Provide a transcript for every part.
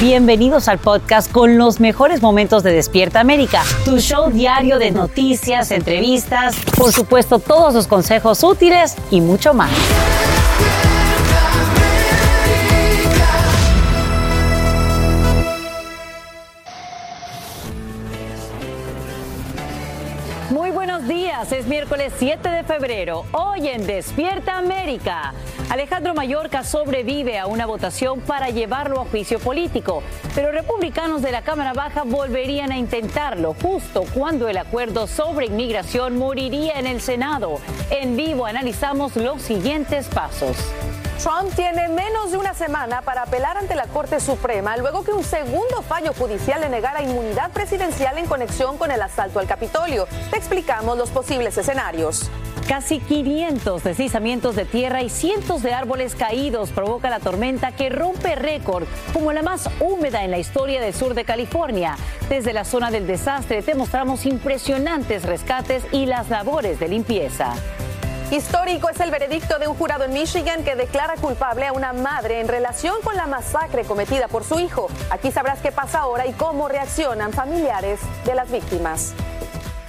Bienvenidos al podcast con los mejores momentos de Despierta América, tu show diario de noticias, entrevistas, por supuesto todos los consejos útiles y mucho más. Es miércoles 7 de febrero, hoy en Despierta América. Alejandro Mayorka sobrevive a una votación para llevarlo a juicio político, pero republicanos de la Cámara Baja volverían a intentarlo justo cuando el acuerdo sobre inmigración moriría en el Senado. En vivo analizamos los siguientes pasos. Trump tiene menos de una semana para apelar ante la Corte Suprema luego que un segundo fallo judicial le negara inmunidad presidencial en conexión con el asalto al Capitolio. Te explicamos los posibles escenarios. Casi 500 deslizamientos de tierra y cientos de árboles caídos provoca la tormenta que rompe récord como la más húmeda en la historia del sur de California. Desde la zona del desastre te mostramos impresionantes rescates y las labores de limpieza. Histórico es el veredicto de un jurado en Michigan que declara culpable a una madre en relación con la masacre cometida por su hijo. Aquí sabrás qué pasa ahora y cómo reaccionan familiares de las víctimas.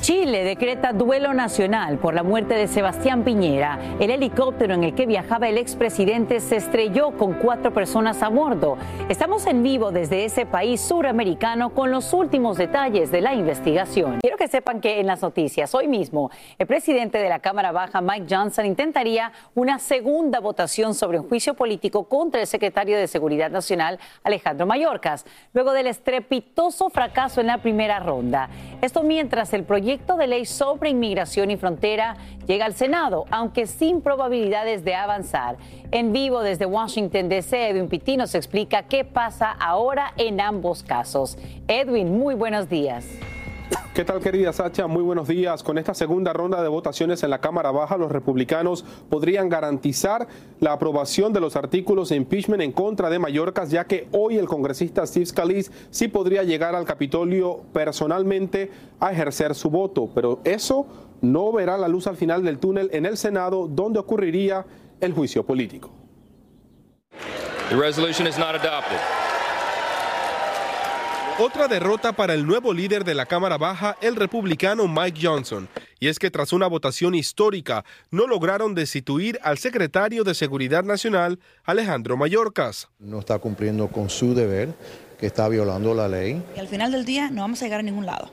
Chile decreta duelo nacional por la muerte de Sebastián Piñera. El helicóptero en el que viajaba el expresidente se estrelló con cuatro personas a bordo. Estamos en vivo desde ese país suramericano con los últimos detalles de la investigación. Quiero que sepan que en las noticias hoy mismo el presidente de la Cámara Baja, Mike Johnson, intentaría una segunda votación sobre un juicio político contra el secretario de Seguridad Nacional, Alejandro Mayorkas, luego del estrepitoso fracaso en la primera ronda. Esto mientras el proyecto de ley sobre inmigración y frontera llega al Senado, aunque sin probabilidades de avanzar. En vivo desde Washington, D.C., Edwin Pitti nos explica qué pasa ahora en ambos casos. Edwin, muy buenos días. ¿Qué tal querida Sacha? Muy buenos días. Con esta segunda ronda de votaciones en la Cámara Baja, los republicanos podrían garantizar la aprobación de los artículos de impeachment en contra de Mallorcas, ya que hoy el congresista Steve Scalise sí podría llegar al Capitolio personalmente a ejercer su voto, pero eso no verá la luz al final del túnel en el Senado, donde ocurriría el juicio político. The resolution is not adopted. Otra derrota para el nuevo líder de la Cámara Baja, el republicano Mike Johnson. Y es que tras una votación histórica, no lograron destituir al secretario de Seguridad Nacional, Alejandro Mayorkas. No está cumpliendo con su deber, que está violando la ley. Y al final del día no vamos a llegar a ningún lado.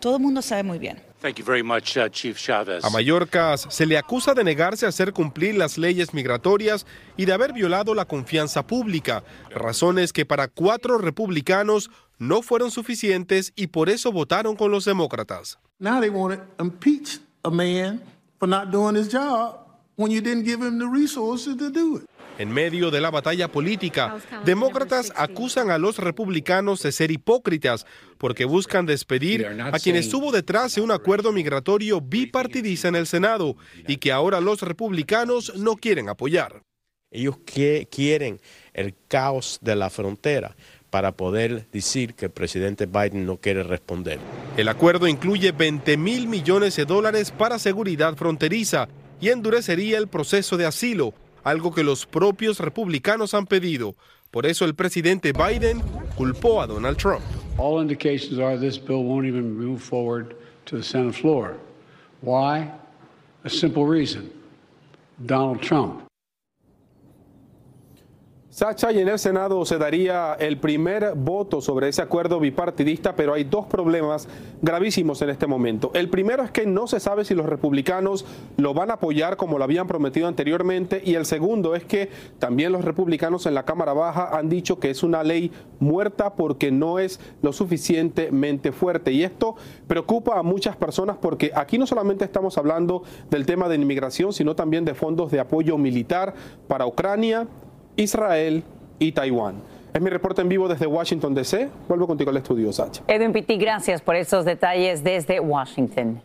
Todo el mundo sabe muy bien. Thank you very much, uh, Chief Chavez. A Mallorcas se le acusa de negarse a hacer cumplir las leyes migratorias y de haber violado la confianza pública, razones que para cuatro republicanos no fueron suficientes y por eso votaron con los demócratas. Now they want to impeach a man for not doing his job when you didn't give him the resources to do it. En medio de la batalla política, demócratas acusan a los republicanos de ser hipócritas porque buscan despedir a quien estuvo detrás de un acuerdo migratorio bipartidista en el Senado y que ahora los republicanos no quieren apoyar. Ellos quieren el caos de la frontera para poder decir que el presidente Biden no quiere responder. El acuerdo incluye 20 mil millones de dólares para seguridad fronteriza y endurecería el proceso de asilo, algo que los propios republicanos han pedido. Por eso el presidente Biden culpó a Donald Trump. All indications are this bill won't even move forward to the Senate floor. Why? A simple reason. Donald Trump. Sacha, y en el Senado se daría el primer voto sobre ese acuerdo bipartidista, pero hay dos problemas gravísimos en este momento. El primero es que no se sabe si los republicanos lo van a apoyar como lo habían prometido anteriormente, y el segundo es que también los republicanos en la Cámara Baja han dicho que es una ley muerta porque no es lo suficientemente fuerte. Y esto preocupa a muchas personas porque aquí no solamente estamos hablando del tema de inmigración, sino también de fondos de apoyo militar para Ucrania Israel y Taiwán. Es mi reporte en vivo desde Washington, D.C. Vuelvo contigo al estudio, Sacha. Edwin Pitti, gracias por esos detalles desde Washington.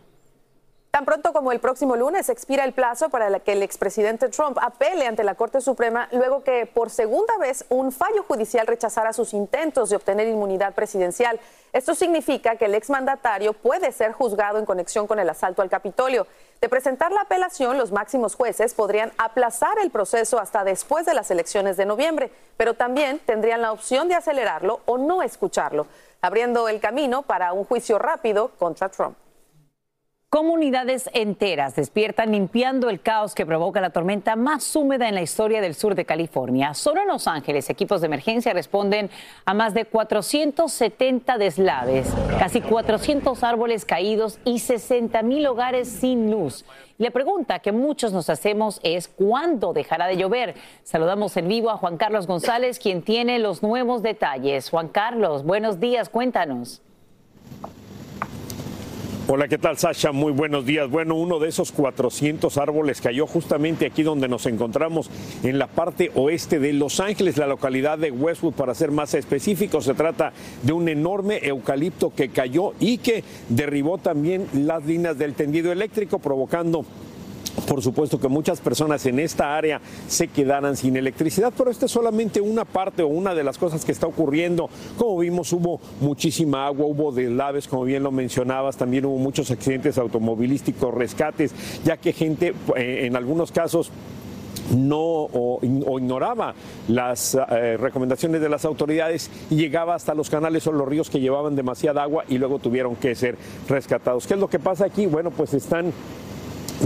Tan pronto como el próximo lunes expira el plazo para que el expresidente Trump apele ante la Corte Suprema luego que por segunda vez un fallo judicial rechazara sus intentos de obtener inmunidad presidencial. Esto significa que el exmandatario puede ser juzgado en conexión con el asalto al Capitolio. De presentar la apelación, los máximos jueces podrían aplazar el proceso hasta después de las elecciones de noviembre, pero también tendrían la opción de acelerarlo o no escucharlo, abriendo el camino para un juicio rápido contra Trump. Comunidades enteras despiertan limpiando el caos que provoca la tormenta más húmeda en la historia del sur de California. Solo en Los Ángeles, equipos de emergencia responden a más de 470 deslaves, casi 400 árboles caídos y 60 mil hogares sin luz. La pregunta que muchos nos hacemos es ¿cuándo dejará de llover? Saludamos en vivo a Juan Carlos González, quien tiene los nuevos detalles. Juan Carlos, buenos días, cuéntanos. Hola, ¿qué tal Sasha? Muy buenos días. Bueno, uno de esos 400 árboles cayó justamente aquí donde nos encontramos, en la parte oeste de Los Ángeles, la localidad de Westwood, para ser más específico. Se trata de un enorme eucalipto que cayó y que derribó también las líneas del tendido eléctrico, provocando por supuesto que muchas personas en esta área se quedaran sin electricidad, pero esta es solamente una parte o una de las cosas que está ocurriendo. Como vimos, hubo muchísima agua, hubo deslaves, como bien lo mencionabas, también hubo muchos accidentes automovilísticos, rescates, ya que gente eh, en algunos casos no o, ignoraba las eh, recomendaciones de las autoridades y llegaba hasta los canales o los ríos que llevaban demasiada agua y luego tuvieron que ser rescatados. ¿Qué es lo que pasa aquí? Bueno, pues están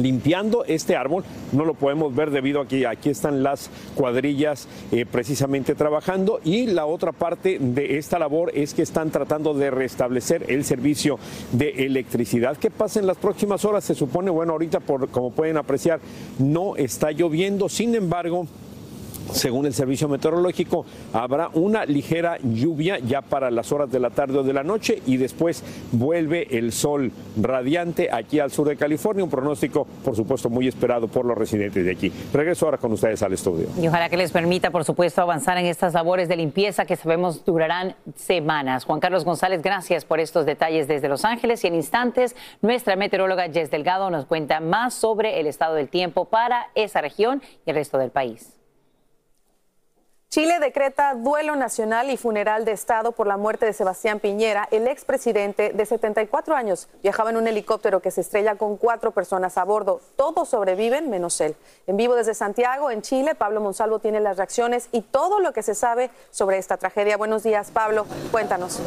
limpiando este árbol. No lo podemos ver debido a que aquí están las cuadrillas eh, precisamente trabajando y la otra parte de esta labor es que están tratando de restablecer el servicio de electricidad. ¿Qué pasa en las próximas horas? Se supone, bueno, ahorita por, como pueden apreciar, no está lloviendo, sin embargo, según el servicio meteorológico, habrá una ligera lluvia ya para las horas de la tarde o de la noche y después vuelve el sol radiante aquí al sur de California, un pronóstico, por supuesto, muy esperado por los residentes de aquí. Regreso ahora con ustedes al estudio. Y ojalá que les permita, por supuesto, avanzar en estas labores de limpieza que sabemos durarán semanas. Juan Carlos González, gracias por estos detalles desde Los Ángeles y en instantes nuestra meteoróloga Jess Delgado nos cuenta más sobre el estado del tiempo para esa región y el resto del país. Chile decreta duelo nacional y funeral de Estado por la muerte de Sebastián Piñera. El expresidente de 74 años viajaba en un helicóptero que se estrella con cuatro personas a bordo. Todos sobreviven menos él. En vivo desde Santiago, en Chile, Pablo Monsalvo tiene las reacciones y todo lo que se sabe sobre esta tragedia. Buenos días, Pablo. Cuéntanos.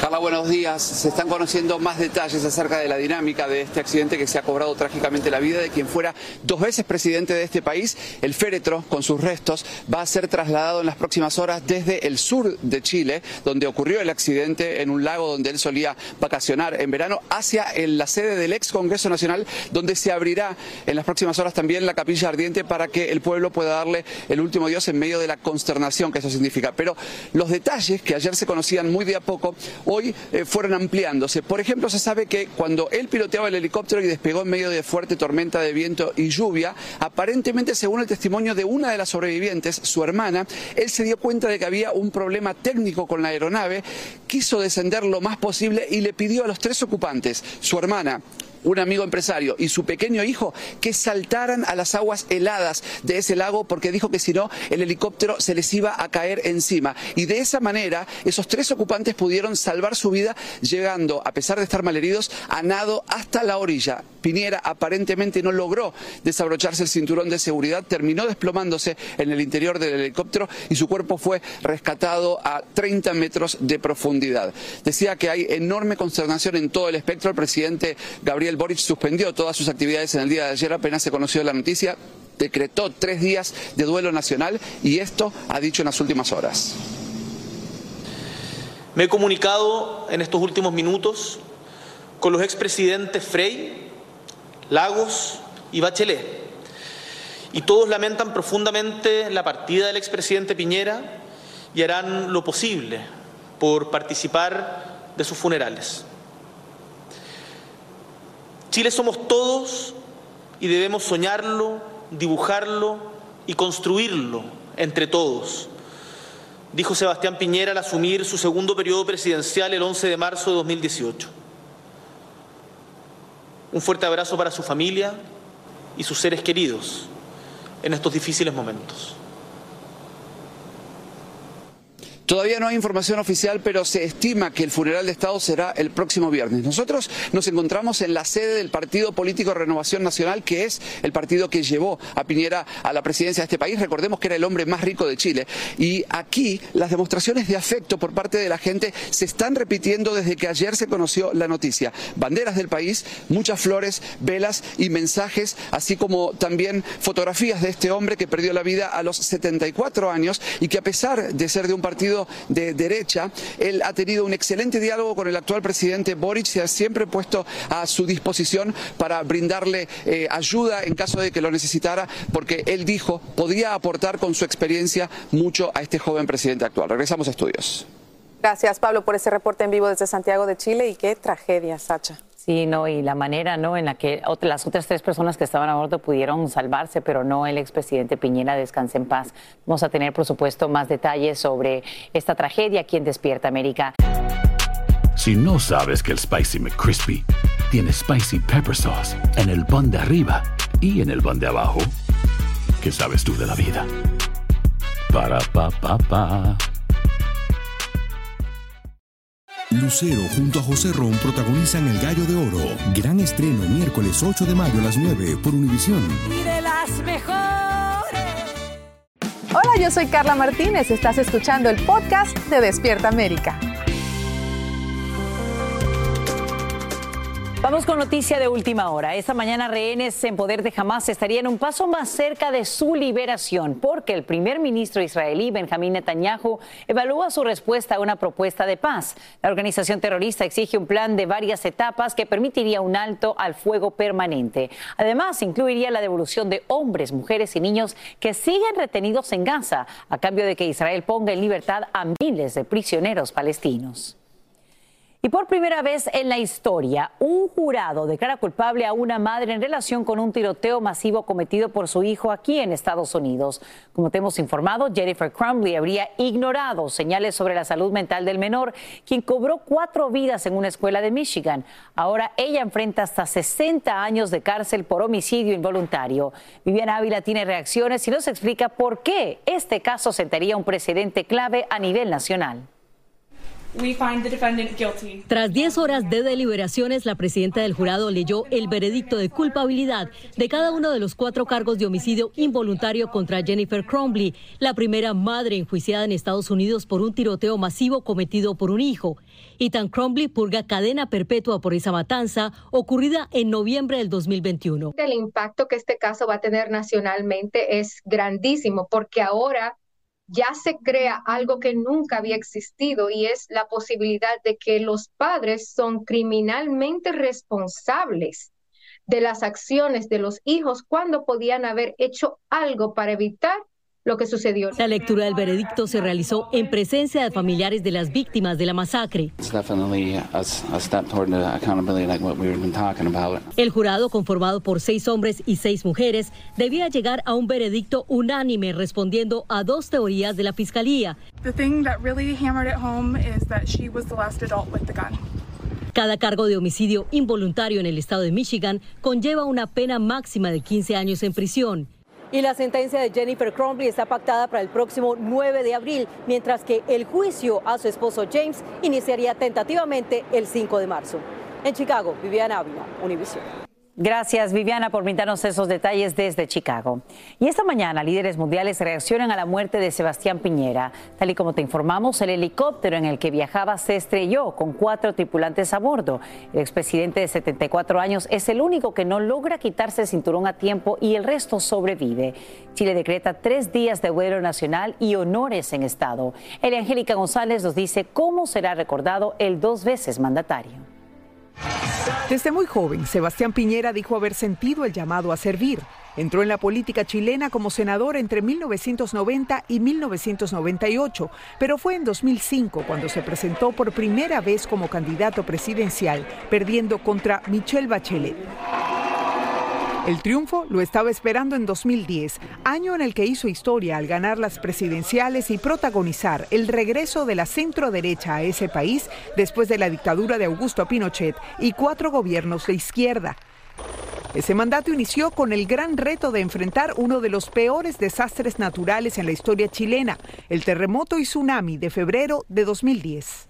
Carla, buenos días. Se están conociendo más detalles acerca de la dinámica de este accidente que se ha cobrado trágicamente la vida de quien fuera dos veces presidente de este país. El féretro, con sus restos, va a ser trasladado en las próximas horas desde el sur de Chile, donde ocurrió el accidente en un lago donde él solía vacacionar en verano, hacia la sede del ex Congreso Nacional, donde se abrirá en las próximas horas también la capilla ardiente para que el pueblo pueda darle el último dios en medio de la consternación que eso significa. Pero los detalles que ayer se conocían muy de a poco, hoy eh, fueron ampliándose. Por ejemplo, se sabe que cuando él piloteaba el helicóptero y despegó en medio de fuerte tormenta de viento y lluvia, aparentemente, según el testimonio de una de las sobrevivientes, su hermana, él se dio cuenta de que había un problema técnico con la aeronave, quiso descender lo más posible y le pidió a los tres ocupantes, su hermana, un amigo empresario y su pequeño hijo que saltaran a las aguas heladas de ese lago porque dijo que si no el helicóptero se les iba a caer encima. Y de esa manera esos tres ocupantes pudieron salvar su vida llegando, a pesar de estar malheridos, a nado hasta la orilla. Piñera aparentemente no logró desabrocharse el cinturón de seguridad, terminó desplomándose en el interior del helicóptero y su cuerpo fue rescatado a 30 metros de profundidad. Decía que hay enorme consternación en todo el espectro. El presidente Gabriel Boric suspendió todas sus actividades en el día de ayer, apenas se conoció la noticia decretó tres días de duelo nacional y esto ha dicho en las últimas horas. Me he comunicado en estos últimos minutos con los expresidentes Frey, Lagos y Bachelet. Y todos lamentan profundamente la partida del expresidente Piñera y harán lo posible por participar de sus funerales. Chile somos todos y debemos soñarlo, dibujarlo y construirlo entre todos, dijo Sebastián Piñera al asumir su segundo periodo presidencial el 11 de marzo de 2018. Un fuerte abrazo para su familia y sus seres queridos en estos difíciles momentos. Todavía no hay información oficial, pero se estima que el funeral de Estado será el próximo viernes. Nosotros nos encontramos en la sede del Partido Político Renovación Nacional, que es el partido que llevó a Piñera a la presidencia de este país. Recordemos que era el hombre más rico de Chile. Y aquí las demostraciones de afecto por parte de la gente se están repitiendo desde que ayer se conoció la noticia. Banderas del país, muchas flores, velas y mensajes, así como también fotografías de este hombre que perdió la vida a los 74 años y que a pesar de ser de un partido de derecha, él ha tenido un excelente diálogo con el actual presidente Boric, se ha siempre puesto a su disposición para brindarle eh, ayuda en caso de que lo necesitara, porque él dijo podía aportar con su experiencia mucho a este joven presidente actual. Regresamos a estudios. Gracias, Pablo, por ese reporte en vivo desde Santiago de Chile y qué tragedia, Sacha. Sí, no, y la manera ¿no? en la que las otras tres personas que estaban a bordo pudieron salvarse, pero no el expresidente Piñera, descanse en paz. Vamos a tener, por supuesto, más detalles sobre esta tragedia aquí en Despierta América. Si no sabes que el Spicy McCrispy tiene Spicy Pepper Sauce en el pan de arriba y en el pan de abajo, ¿qué sabes tú de la vida? Para, pa, pa, pa. Lucero junto a José Ron protagonizan El Gallo de Oro. Gran estreno miércoles 8 de mayo a las 9 por Univisión. Y de las mejores. Hola, yo soy Carla Martínez. Estás escuchando el podcast de Despierta América. Vamos con noticia de última hora. Esta mañana rehenes en poder de Hamas estarían un paso más cerca de su liberación porque el primer ministro israelí Benjamín Netanyahu evalúa su respuesta a una propuesta de paz. La organización terrorista exige un plan de varias etapas que permitiría un alto al fuego permanente. Además, incluiría la devolución de hombres, mujeres y niños que siguen retenidos en Gaza a cambio de que Israel ponga en libertad a miles de prisioneros palestinos. Y por primera vez en la historia, un jurado declara culpable a una madre en relación con un tiroteo masivo cometido por su hijo aquí en Estados Unidos. Como te hemos informado, Jennifer Crumbley habría ignorado señales sobre la salud mental del menor, quien cobró cuatro vidas en una escuela de Michigan. Ahora ella enfrenta hasta 60 años de cárcel por homicidio involuntario. Viviana Ávila tiene reacciones y nos explica por qué este caso sentaría un precedente clave a nivel nacional. Tras 10 horas de deliberaciones, la presidenta del jurado leyó el veredicto de culpabilidad de cada uno de los cuatro cargos de homicidio involuntario contra Jennifer Cromley, la primera madre enjuiciada en Estados Unidos por un tiroteo masivo cometido por un hijo. Ethan Cromley purga cadena perpetua por esa matanza ocurrida en noviembre del 2021. El impacto que este caso va a tener nacionalmente es grandísimo porque ahora ya se crea algo que nunca había existido y es la posibilidad de que los padres son criminalmente responsables de las acciones de los hijos cuando podían haber hecho algo para evitar lo que sucedió. La lectura del veredicto se realizó en presencia de familiares de las víctimas de la masacre. El jurado, conformado por seis hombres y seis mujeres, debía llegar a un veredicto unánime respondiendo a dos teorías de la fiscalía. Cada cargo de homicidio involuntario en el estado de Michigan conlleva una pena máxima de 15 años en prisión. Y la sentencia de Jennifer Cromley está pactada para el próximo 9 de abril, mientras que el juicio a su esposo James iniciaría tentativamente el 5 de marzo. En Chicago, Viviana Ávila, Univision. Gracias, Viviana, por brindarnos esos detalles desde Chicago. Y esta mañana, líderes mundiales reaccionan a la muerte de Sebastián Piñera. Tal y como te informamos, el helicóptero en el que viajaba se estrelló con cuatro tripulantes a bordo. El expresidente de 74 años es el único que no logra quitarse el cinturón a tiempo y el resto sobrevive. Chile decreta tres días de vuelo nacional y honores en Estado. El Angélica González nos dice cómo será recordado el dos veces mandatario. Desde muy joven, Sebastián Piñera dijo haber sentido el llamado a servir. Entró en la política chilena como senador entre 1990 y 1998, pero fue en 2005 cuando se presentó por primera vez como candidato presidencial, perdiendo contra Michelle Bachelet. El triunfo lo estaba esperando en 2010, año en el que hizo historia al ganar las presidenciales y protagonizar el regreso de la centro derecha a ese país después de la dictadura de Augusto Pinochet y cuatro gobiernos de izquierda. Ese mandato inició con el gran reto de enfrentar uno de los peores desastres naturales en la historia chilena, el terremoto y tsunami de febrero de 2010.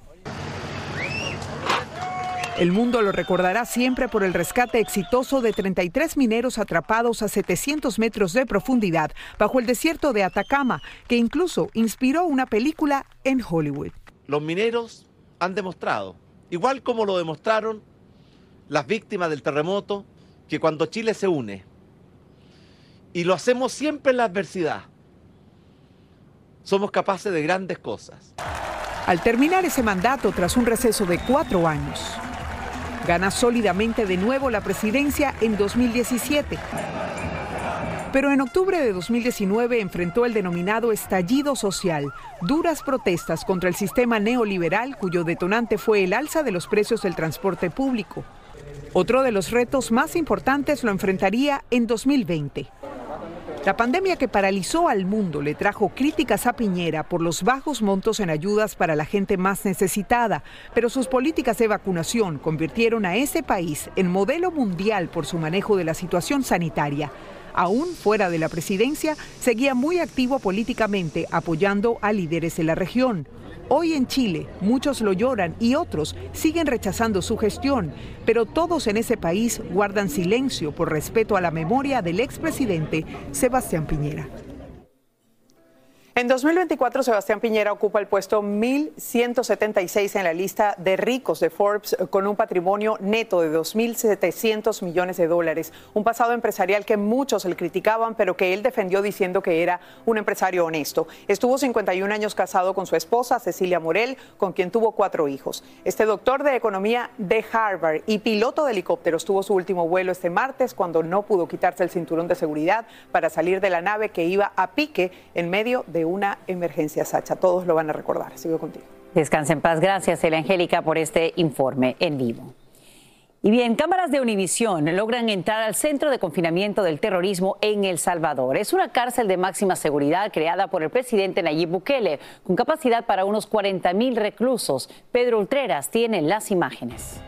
El mundo lo recordará siempre por el rescate exitoso de 33 mineros atrapados a 700 metros de profundidad bajo el desierto de Atacama, que incluso inspiró una película en Hollywood. Los mineros han demostrado, igual como lo demostraron las víctimas del terremoto, que cuando Chile se une, y lo hacemos siempre en la adversidad, somos capaces de grandes cosas. Al terminar ese mandato tras un receso de cuatro años, Gana sólidamente de nuevo la presidencia en 2017. Pero en octubre de 2019 enfrentó el denominado estallido social, duras protestas contra el sistema neoliberal cuyo detonante fue el alza de los precios del transporte público. Otro de los retos más importantes lo enfrentaría en 2020. La pandemia que paralizó al mundo le trajo críticas a Piñera por los bajos montos en ayudas para la gente más necesitada, pero sus políticas de vacunación convirtieron a ese país en modelo mundial por su manejo de la situación sanitaria. Aún fuera de la presidencia, seguía muy activo políticamente apoyando a líderes de la región. Hoy en Chile muchos lo lloran y otros siguen rechazando su gestión, pero todos en ese país guardan silencio por respeto a la memoria del expresidente Sebastián Piñera. En 2024, Sebastián Piñera ocupa el puesto 1176 en la lista de ricos de Forbes con un patrimonio neto de 2.700 millones de dólares. Un pasado empresarial que muchos le criticaban, pero que él defendió diciendo que era un empresario honesto. Estuvo 51 años casado con su esposa, Cecilia Morel, con quien tuvo cuatro hijos. Este doctor de economía de Harvard y piloto de helicópteros tuvo su último vuelo este martes cuando no pudo quitarse el cinturón de seguridad para salir de la nave que iba a pique en medio de una emergencia, Sacha. Todos lo van a recordar. Sigo contigo. Descanse en paz. Gracias, Elia Angélica, por este informe en vivo. Y bien, cámaras de Univisión logran entrar al centro de confinamiento del terrorismo en El Salvador. Es una cárcel de máxima seguridad creada por el presidente Nayib Bukele, con capacidad para unos 40 mil reclusos. Pedro Ultreras tiene las imágenes.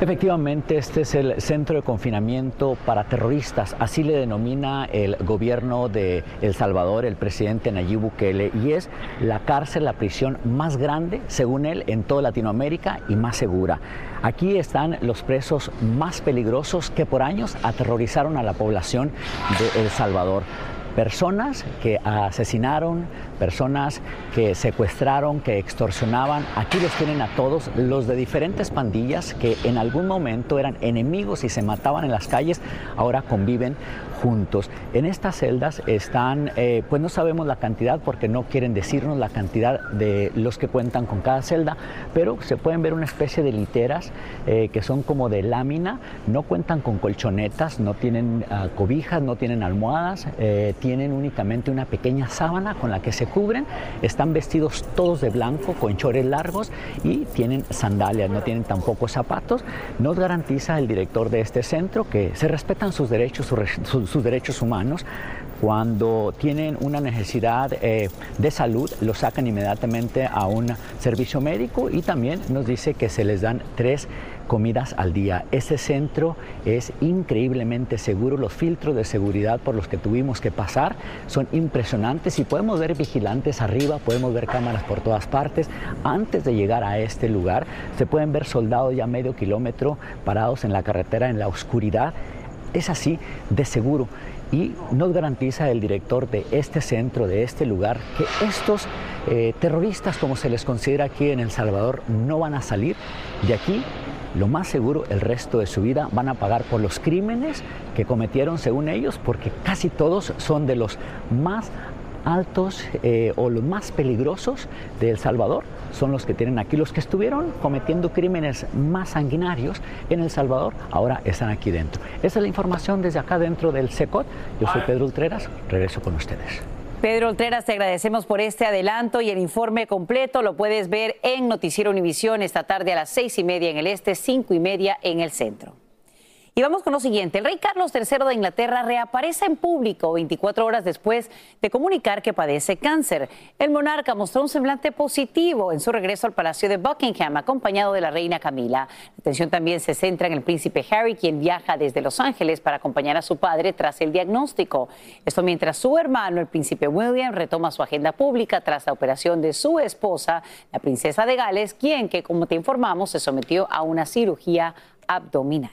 Efectivamente, este es el centro de confinamiento para terroristas, así le denomina el gobierno de El Salvador, el presidente Nayib Bukele, y es la cárcel, la prisión más grande, según él, en toda Latinoamérica y más segura. Aquí están los presos más peligrosos que por años aterrorizaron a la población de El Salvador personas que asesinaron, personas que secuestraron, que extorsionaban. Aquí los tienen a todos, los de diferentes pandillas que en algún momento eran enemigos y se mataban en las calles, ahora conviven juntos. En estas celdas están, eh, pues no sabemos la cantidad porque no quieren decirnos la cantidad de los que cuentan con cada celda, pero se pueden ver una especie de literas eh, que son como de lámina, no cuentan con colchonetas, no tienen ah, cobijas, no tienen almohadas, eh, tienen únicamente una pequeña sábana con la que se cubren, están vestidos todos de blanco con chores largos y tienen sandalias, no tienen tampoco zapatos. Nos garantiza el director de este centro que se respetan sus derechos, sus, sus derechos humanos, cuando tienen una necesidad eh, de salud, lo sacan inmediatamente a un servicio médico y también nos dice que se les dan tres comidas al día. Ese centro es increíblemente seguro. Los filtros de seguridad por los que tuvimos que pasar son impresionantes y podemos ver vigilantes arriba, podemos ver cámaras por todas partes. Antes de llegar a este lugar, se pueden ver soldados ya medio kilómetro parados en la carretera en la oscuridad. Es así de seguro y nos garantiza el director de este centro, de este lugar, que estos eh, terroristas, como se les considera aquí en El Salvador, no van a salir de aquí. Lo más seguro el resto de su vida van a pagar por los crímenes que cometieron según ellos, porque casi todos son de los más altos eh, o los más peligrosos de El Salvador son los que tienen aquí. Los que estuvieron cometiendo crímenes más sanguinarios en El Salvador ahora están aquí dentro. Esa es la información desde acá dentro del SECOT. Yo soy Pedro Ultreras, regreso con ustedes. Pedro Oltreras, te agradecemos por este adelanto y el informe completo lo puedes ver en Noticiero Univisión esta tarde a las seis y media en el este, cinco y media en el centro. Y vamos con lo siguiente. El rey Carlos III de Inglaterra reaparece en público 24 horas después de comunicar que padece cáncer. El monarca mostró un semblante positivo en su regreso al Palacio de Buckingham, acompañado de la reina Camila. La atención también se centra en el príncipe Harry, quien viaja desde Los Ángeles para acompañar a su padre tras el diagnóstico. Esto mientras su hermano, el príncipe William, retoma su agenda pública tras la operación de su esposa, la princesa de Gales, quien, como te informamos, se sometió a una cirugía abdominal.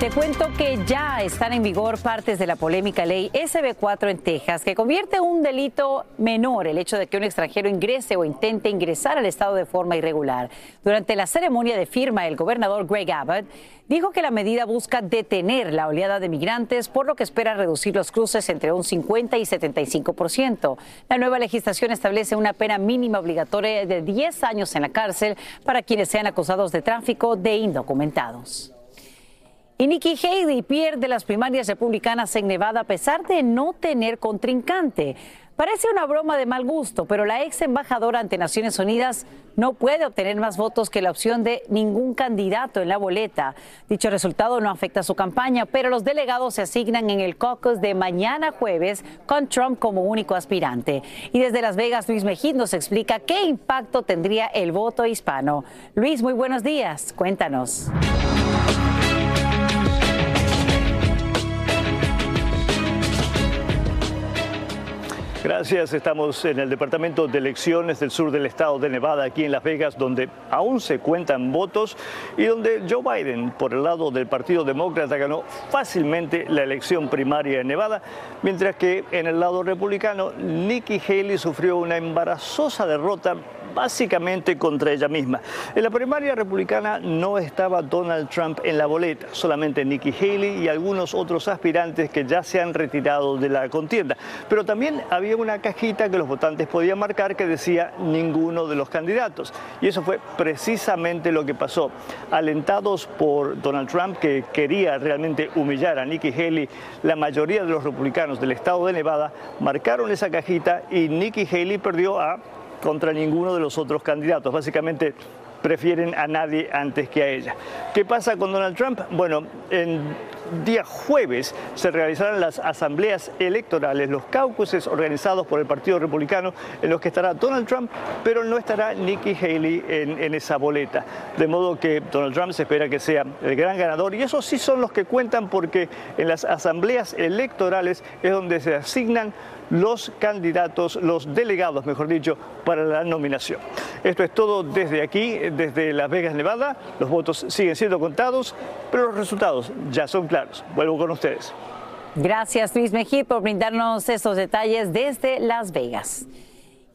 Te cuento que ya están en vigor partes de la polémica ley SB4 en Texas, que convierte un delito menor el hecho de que un extranjero ingrese o intente ingresar al estado de forma irregular. Durante la ceremonia de firma, el gobernador Greg Abbott dijo que la medida busca detener la oleada de migrantes, por lo que espera reducir los cruces entre un 50 y 75 por ciento. La nueva legislación establece una pena mínima obligatoria de 10 años en la cárcel para quienes sean acusados de tráfico de indocumentados. Y Nikki Haley pierde las primarias republicanas en Nevada a pesar de no tener contrincante. Parece una broma de mal gusto, pero la ex embajadora ante Naciones Unidas no puede obtener más votos que la opción de ningún candidato en la boleta. Dicho resultado no afecta a su campaña, pero los delegados se asignan en el caucus de mañana jueves con Trump como único aspirante. Y desde Las Vegas, Luis Mejid nos explica qué impacto tendría el voto hispano. Luis, muy buenos días. Cuéntanos. Gracias. Estamos en el Departamento de Elecciones del sur del estado de Nevada, aquí en Las Vegas, donde aún se cuentan votos y donde Joe Biden, por el lado del Partido Demócrata, ganó fácilmente la elección primaria en Nevada, mientras que en el lado republicano, Nikki Haley sufrió una embarazosa derrota básicamente contra ella misma. En la primaria republicana no estaba Donald Trump en la boleta, solamente Nikki Haley y algunos otros aspirantes que ya se han retirado de la contienda. Pero también había una cajita que los votantes podían marcar que decía ninguno de los candidatos. Y eso fue precisamente lo que pasó. Alentados por Donald Trump, que quería realmente humillar a Nikki Haley, la mayoría de los republicanos del estado de Nevada marcaron esa cajita y Nikki Haley perdió a contra ninguno de los otros candidatos. Básicamente prefieren a nadie antes que a ella. ¿Qué pasa con Donald Trump? Bueno, en día jueves se realizarán las asambleas electorales, los caucuses organizados por el Partido Republicano, en los que estará Donald Trump, pero no estará Nikki Haley en, en, esa boleta. De modo que Donald Trump se espera que sea el gran ganador y esos sí son los que cuentan porque en las asambleas electorales es donde se asignan los candidatos, los delegados, mejor dicho, para la nominación. Esto es todo desde aquí, desde Las Vegas, Nevada. Los votos siguen siendo contados, pero los resultados ya son claros. Vuelvo con ustedes. Gracias, Luis Mejía, por brindarnos estos detalles desde Las Vegas.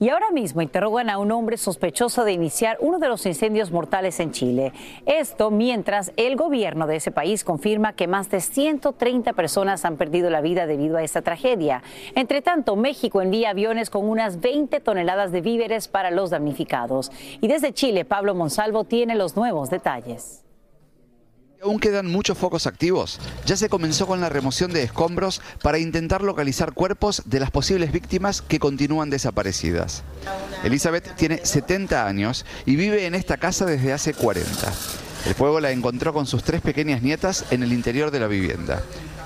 Y ahora mismo interrogan a un hombre sospechoso de iniciar uno de los incendios mortales en Chile. Esto mientras el gobierno de ese país confirma que más de 130 personas han perdido la vida debido a esta tragedia. Entre tanto, México envía aviones con unas 20 toneladas de víveres para los damnificados. Y desde Chile, Pablo Monsalvo tiene los nuevos detalles. Aún quedan muchos focos activos. Ya se comenzó con la remoción de escombros para intentar localizar cuerpos de las posibles víctimas que continúan desaparecidas. Elizabeth tiene 70 años y vive en esta casa desde hace 40. El fuego la encontró con sus tres pequeñas nietas en el interior de la vivienda.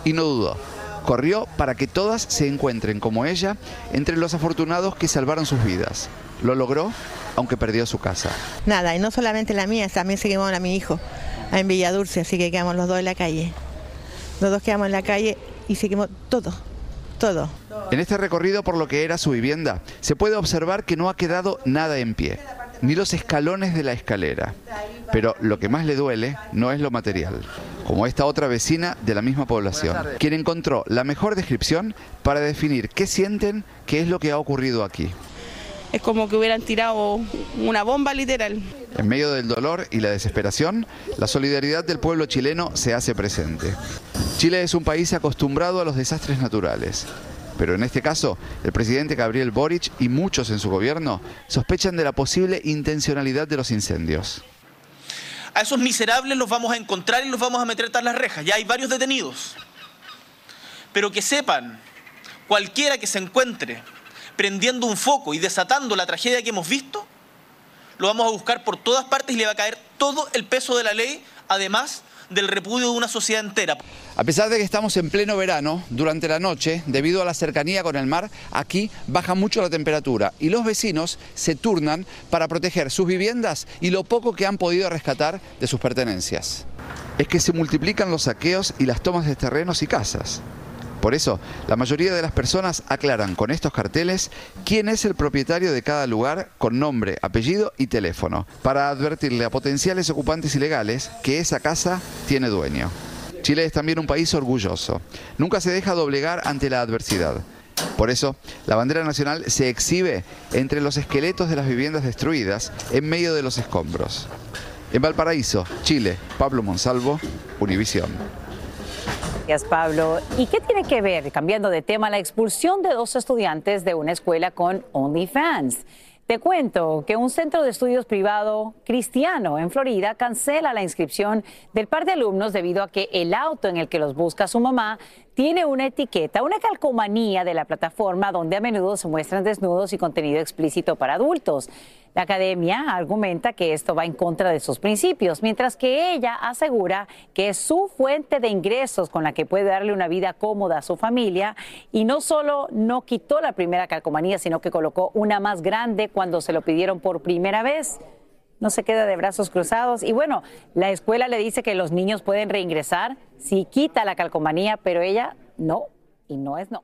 Y no dudó. Corrió para que todas se encuentren como ella entre los afortunados que salvaron sus vidas. Lo logró, aunque perdió su casa. Nada, y no solamente la mía, también seguimos a mi hijo en Villa Dulce, así que quedamos los dos en la calle. Los dos quedamos en la calle y seguimos todo, todo. En este recorrido por lo que era su vivienda, se puede observar que no ha quedado nada en pie, ni los escalones de la escalera. Pero lo que más le duele no es lo material, como esta otra vecina de la misma población, quien encontró la mejor descripción para definir qué sienten, qué es lo que ha ocurrido aquí. Es como que hubieran tirado una bomba literal. En medio del dolor y la desesperación, la solidaridad del pueblo chileno se hace presente. Chile es un país acostumbrado a los desastres naturales. Pero en este caso, el presidente Gabriel Boric y muchos en su gobierno sospechan de la posible intencionalidad de los incendios. A esos miserables los vamos a encontrar y los vamos a meter tras las rejas. Ya hay varios detenidos. Pero que sepan, cualquiera que se encuentre prendiendo un foco y desatando la tragedia que hemos visto, lo vamos a buscar por todas partes y le va a caer todo el peso de la ley, además del repudio de una sociedad entera. A pesar de que estamos en pleno verano, durante la noche, debido a la cercanía con el mar, aquí baja mucho la temperatura y los vecinos se turnan para proteger sus viviendas y lo poco que han podido rescatar de sus pertenencias. Es que se multiplican los saqueos y las tomas de terrenos y casas. Por eso, la mayoría de las personas aclaran con estos carteles quién es el propietario de cada lugar con nombre, apellido y teléfono, para advertirle a potenciales ocupantes ilegales que esa casa tiene dueño. Chile es también un país orgulloso. Nunca se deja doblegar ante la adversidad. Por eso, la bandera nacional se exhibe entre los esqueletos de las viviendas destruidas en medio de los escombros. En Valparaíso, Chile, Pablo Monsalvo, Univisión. Gracias, Pablo. ¿Y qué tiene que ver, cambiando de tema, la expulsión de dos estudiantes de una escuela con OnlyFans? Te cuento que un centro de estudios privado cristiano en Florida cancela la inscripción del par de alumnos debido a que el auto en el que los busca su mamá tiene una etiqueta, una calcomanía de la plataforma donde a menudo se muestran desnudos y contenido explícito para adultos. La academia argumenta que esto va en contra de sus principios, mientras que ella asegura que es su fuente de ingresos con la que puede darle una vida cómoda a su familia y no solo no quitó la primera calcomanía, sino que colocó una más grande cuando se lo pidieron por primera vez no se queda de brazos cruzados. Y bueno, la escuela le dice que los niños pueden reingresar si quita la calcomanía, pero ella no, y no es no.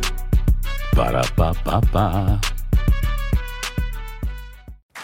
Para, pa, pa, pa.